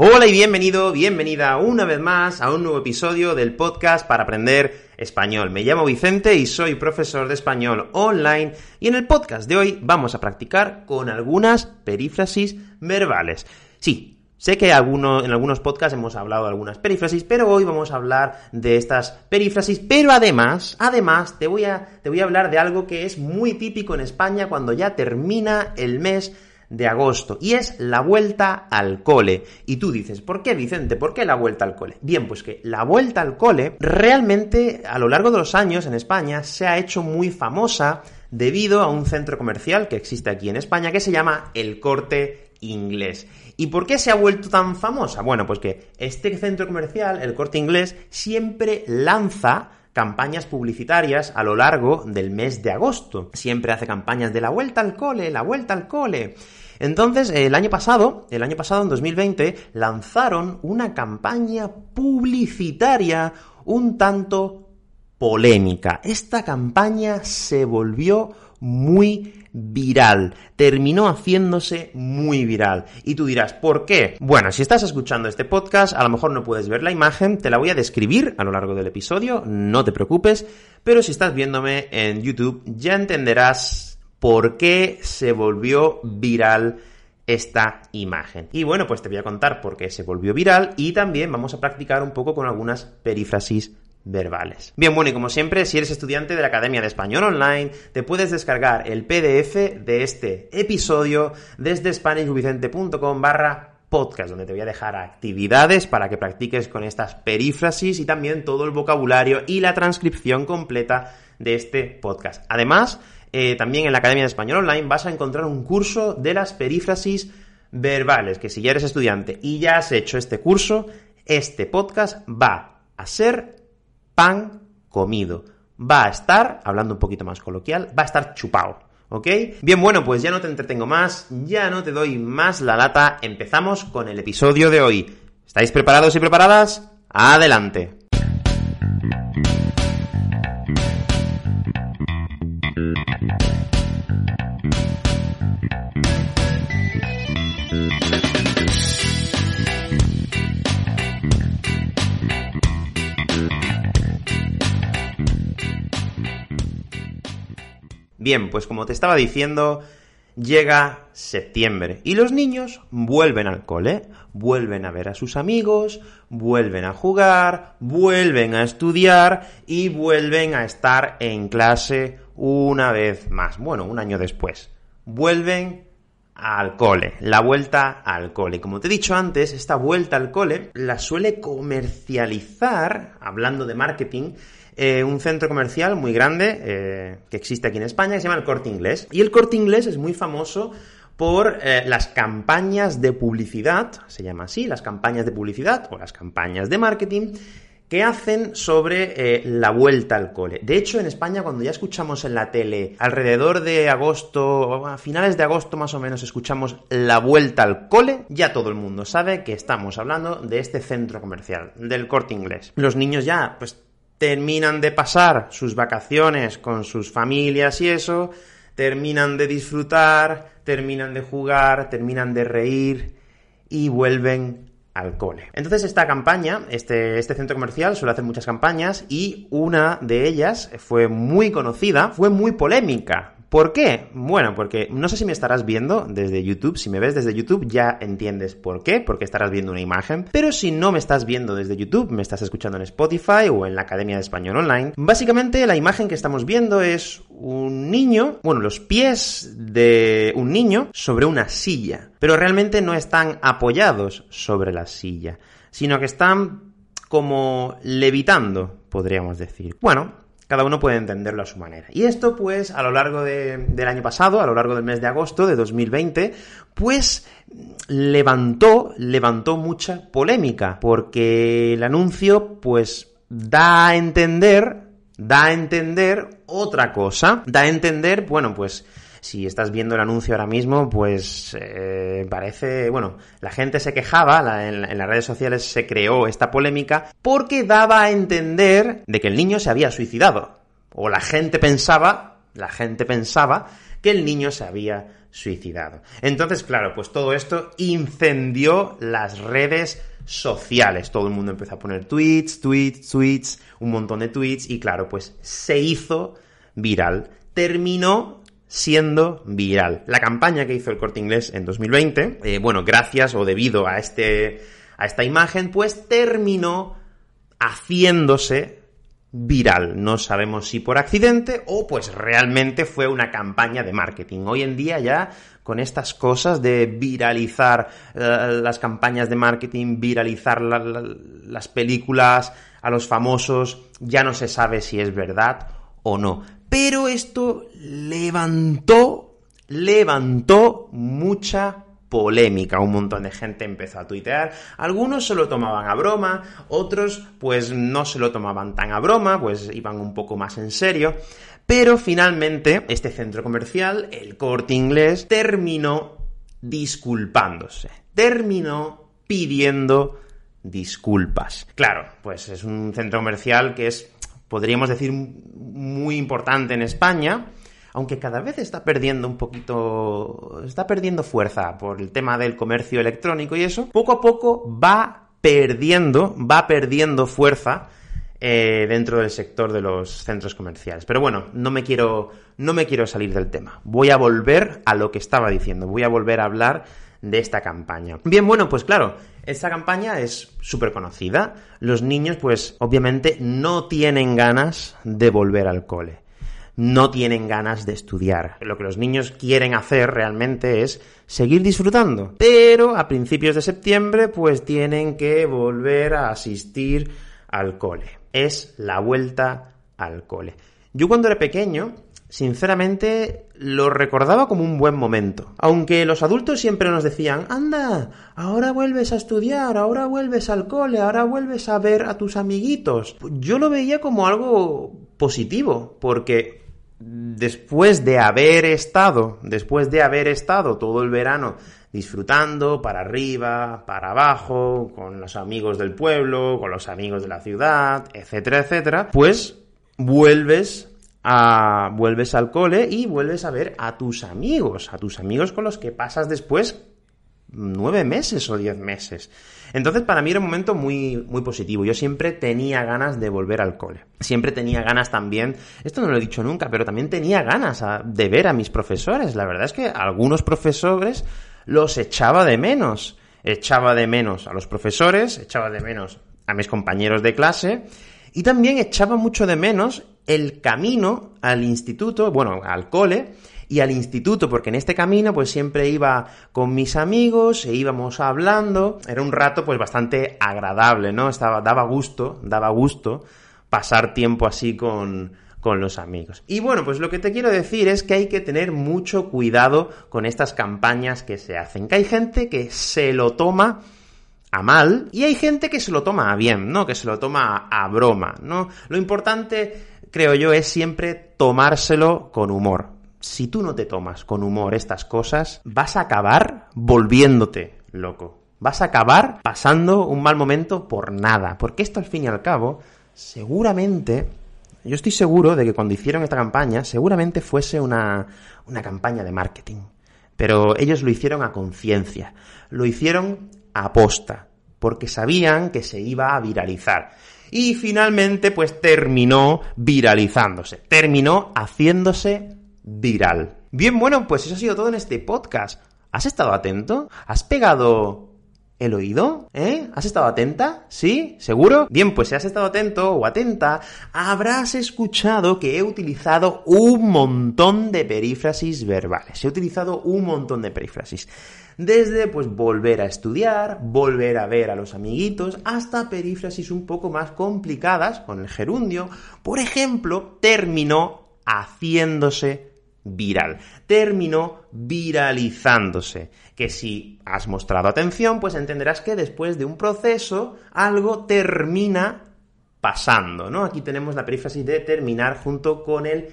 Hola y bienvenido, bienvenida una vez más a un nuevo episodio del podcast para aprender español. Me llamo Vicente y soy profesor de español online y en el podcast de hoy vamos a practicar con algunas perífrasis verbales. Sí, Sé que en algunos podcasts hemos hablado de algunas perífrasis, pero hoy vamos a hablar de estas perífrasis, pero además, además, te voy a, te voy a hablar de algo que es muy típico en España cuando ya termina el mes de agosto y es la vuelta al cole. Y tú dices, ¿por qué Vicente? ¿Por qué la vuelta al cole? Bien, pues que la vuelta al cole realmente a lo largo de los años en España se ha hecho muy famosa debido a un centro comercial que existe aquí en España que se llama El Corte Inglés. ¿Y por qué se ha vuelto tan famosa? Bueno, pues que este centro comercial, el Corte Inglés, siempre lanza campañas publicitarias a lo largo del mes de agosto. Siempre hace campañas de la vuelta al cole, la vuelta al cole. Entonces, el año pasado, el año pasado, en 2020, lanzaron una campaña publicitaria un tanto polémica. Esta campaña se volvió muy viral, terminó haciéndose muy viral. Y tú dirás, ¿por qué? Bueno, si estás escuchando este podcast, a lo mejor no puedes ver la imagen, te la voy a describir a lo largo del episodio, no te preocupes, pero si estás viéndome en YouTube ya entenderás por qué se volvió viral esta imagen. Y bueno, pues te voy a contar por qué se volvió viral y también vamos a practicar un poco con algunas perífrasis verbales. Bien, bueno, y como siempre, si eres estudiante de la Academia de Español Online, te puedes descargar el PDF de este episodio desde SpanishVicente.com barra podcast, donde te voy a dejar actividades para que practiques con estas perífrasis y también todo el vocabulario y la transcripción completa de este podcast. Además, eh, también en la Academia de Español Online vas a encontrar un curso de las perífrasis verbales, que si ya eres estudiante y ya has hecho este curso, este podcast va a ser pan comido. Va a estar, hablando un poquito más coloquial, va a estar chupado. ¿Ok? Bien, bueno, pues ya no te entretengo más, ya no te doy más la lata, empezamos con el episodio de hoy. ¿Estáis preparados y preparadas? Adelante. Bien, pues como te estaba diciendo, llega septiembre y los niños vuelven al cole, vuelven a ver a sus amigos, vuelven a jugar, vuelven a estudiar y vuelven a estar en clase una vez más. Bueno, un año después. Vuelven al cole, la vuelta al cole. Como te he dicho antes, esta vuelta al cole la suele comercializar, hablando de marketing, eh, un centro comercial muy grande eh, que existe aquí en España que se llama el Corte Inglés. Y el Corte Inglés es muy famoso por eh, las campañas de publicidad, se llama así, las campañas de publicidad o las campañas de marketing que hacen sobre la vuelta al cole. De hecho, en España, cuando ya escuchamos en la tele, alrededor de agosto, a finales de agosto más o menos, escuchamos la vuelta al cole, ya todo el mundo sabe que estamos hablando de este centro comercial, del corte inglés. Los niños ya, pues terminan de pasar sus vacaciones con sus familias y eso, terminan de disfrutar, terminan de jugar, terminan de reír y vuelven al cole. Entonces esta campaña, este, este centro comercial suele hacer muchas campañas y una de ellas fue muy conocida, fue muy polémica, ¿Por qué? Bueno, porque no sé si me estarás viendo desde YouTube. Si me ves desde YouTube ya entiendes por qué, porque estarás viendo una imagen. Pero si no me estás viendo desde YouTube, me estás escuchando en Spotify o en la Academia de Español Online, básicamente la imagen que estamos viendo es un niño, bueno, los pies de un niño sobre una silla. Pero realmente no están apoyados sobre la silla, sino que están como levitando, podríamos decir. Bueno, cada uno puede entenderlo a su manera. Y esto, pues, a lo largo del año pasado, a lo largo del mes de agosto de 2020, pues levantó, levantó mucha polémica, porque el anuncio, pues, da a entender, da a entender otra cosa, da a entender, bueno, pues, si estás viendo el anuncio ahora mismo, pues eh, parece, bueno, la gente se quejaba, en, en, las redes sociales se creó esta polémica porque daba a entender de que el niño se había suicidado. O la gente pensaba, la gente pensaba que el niño se había suicidado. Entonces, claro, pues todo esto incendió las redes sociales. Todo el mundo empezó a poner tweets, tweets, tweets, un montón de tweets y claro, pues se hizo viral. Terminó siendo viral. La campaña que hizo el Corte Inglés en 2020, eh, bueno, gracias o debido a este a esta imagen, pues terminó haciéndose viral. No sabemos si por accidente o pues realmente fue una campaña de marketing. Hoy en día ya con estas cosas de viralizar uh, las campañas de marketing, viralizar la, la, las películas a los famosos, ya no se sabe si es verdad o no. Pero esto levantó, levantó mucha polémica. Un montón de gente empezó a tuitear. Algunos se lo tomaban a broma, otros pues no se lo tomaban tan a broma, pues iban un poco más en serio. Pero finalmente este centro comercial, el corte inglés, terminó disculpándose. Terminó pidiendo disculpas. Claro, pues es un centro comercial que es podríamos decir, muy importante en España, aunque cada vez está perdiendo un poquito, está perdiendo fuerza por el tema del comercio electrónico y eso, poco a poco va perdiendo, va perdiendo fuerza eh, dentro del sector de los centros comerciales. Pero bueno, no me quiero, no me quiero salir del tema. Voy a volver a lo que estaba diciendo. Voy a volver a hablar de esta campaña. Bien, bueno, pues claro, esta campaña es súper conocida. Los niños, pues, obviamente no tienen ganas de volver al cole. No tienen ganas de estudiar. Lo que los niños quieren hacer realmente es seguir disfrutando. Pero a principios de septiembre, pues tienen que volver a asistir al cole. Es la vuelta al cole. Yo cuando era pequeño, sinceramente lo recordaba como un buen momento. Aunque los adultos siempre nos decían, anda, ahora vuelves a estudiar, ahora vuelves al cole, ahora vuelves a ver a tus amiguitos. Yo lo veía como algo positivo, porque después de haber estado, después de haber estado todo el verano disfrutando para arriba, para abajo, con los amigos del pueblo, con los amigos de la ciudad, etcétera, etcétera, pues vuelves vuelves al cole y vuelves a ver a tus amigos, a tus amigos con los que pasas después nueve meses o diez meses. Entonces, para mí era un momento muy, muy positivo. Yo siempre tenía ganas de volver al cole. Siempre tenía ganas también, esto no lo he dicho nunca, pero también tenía ganas de ver a mis profesores. La verdad es que algunos profesores los echaba de menos. Echaba de menos a los profesores, echaba de menos a mis compañeros de clase y también echaba mucho de menos el camino al instituto, bueno, al cole y al instituto, porque en este camino pues siempre iba con mis amigos e íbamos hablando, era un rato pues bastante agradable, ¿no? Estaba, daba gusto, daba gusto pasar tiempo así con, con los amigos. Y bueno, pues lo que te quiero decir es que hay que tener mucho cuidado con estas campañas que se hacen, que hay gente que se lo toma a mal y hay gente que se lo toma a bien, ¿no? Que se lo toma a, a broma, ¿no? Lo importante, creo yo, es siempre tomárselo con humor. Si tú no te tomas con humor estas cosas, vas a acabar volviéndote loco. Vas a acabar pasando un mal momento por nada. Porque esto al fin y al cabo, seguramente, yo estoy seguro de que cuando hicieron esta campaña, seguramente fuese una, una campaña de marketing. Pero ellos lo hicieron a conciencia. Lo hicieron aposta, porque sabían que se iba a viralizar. Y finalmente, pues terminó viralizándose, terminó haciéndose viral. Bien, bueno, pues eso ha sido todo en este podcast. ¿Has estado atento? ¿Has pegado el oído? ¿Eh? ¿Has estado atenta? ¿Sí? ¿Seguro? Bien, pues si has estado atento o atenta, habrás escuchado que he utilizado un montón de perífrasis verbales. He utilizado un montón de perífrasis. Desde pues volver a estudiar, volver a ver a los amiguitos, hasta perífrasis un poco más complicadas con el gerundio. Por ejemplo, terminó haciéndose viral. Terminó viralizándose. Que si has mostrado atención, pues entenderás que después de un proceso algo termina pasando, ¿no? Aquí tenemos la perífrasis de terminar junto con el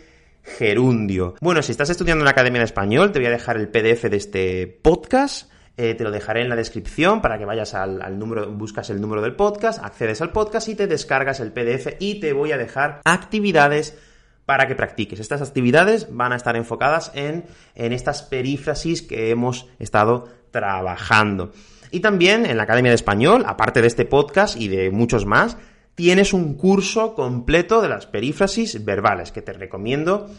gerundio. Bueno, si estás estudiando en la Academia de Español, te voy a dejar el PDF de este podcast. Eh, te lo dejaré en la descripción para que vayas al, número, buscas el número del podcast, accedes al podcast y te descargas el PDF y te voy a dejar actividades para que practiques. Estas actividades van a estar enfocadas en, en estas perífrasis que hemos estado trabajando. Y también en la Academia de Español, aparte de este podcast y de muchos más, tienes un curso completo de las perífrasis verbales que te recomiendo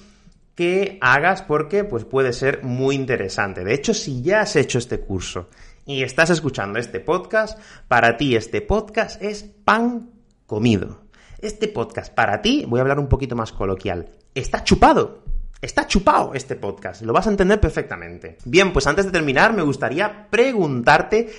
que hagas porque pues puede ser muy interesante. De hecho, si ya has hecho este curso y estás escuchando este podcast, para ti este podcast es pan comido. Este podcast para ti, voy a hablar un poquito más coloquial, está chupado. Está chupado este podcast, lo vas a entender perfectamente. Bien, pues antes de terminar me gustaría preguntarte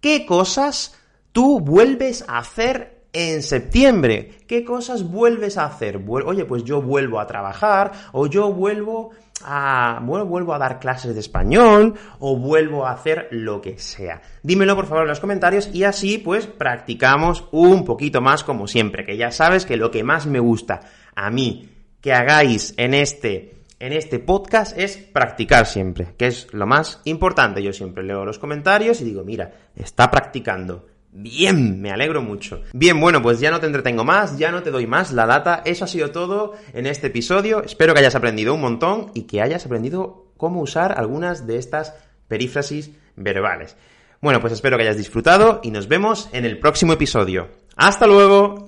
qué cosas tú vuelves a hacer en septiembre. ¿Qué cosas vuelves a hacer? Oye, pues yo vuelvo a trabajar, o yo vuelvo a, vuelvo a dar clases de español, o vuelvo a hacer lo que sea. Dímelo por favor en los comentarios y así pues practicamos un poquito más como siempre, que ya sabes que lo que más me gusta a mí que hagáis en este en este podcast es practicar siempre, que es lo más importante. Yo siempre leo los comentarios y digo, mira, está practicando Bien, me alegro mucho. Bien, bueno, pues ya no te entretengo más, ya no te doy más la data. Eso ha sido todo en este episodio. Espero que hayas aprendido un montón y que hayas aprendido cómo usar algunas de estas perífrasis verbales. Bueno, pues espero que hayas disfrutado y nos vemos en el próximo episodio. ¡Hasta luego!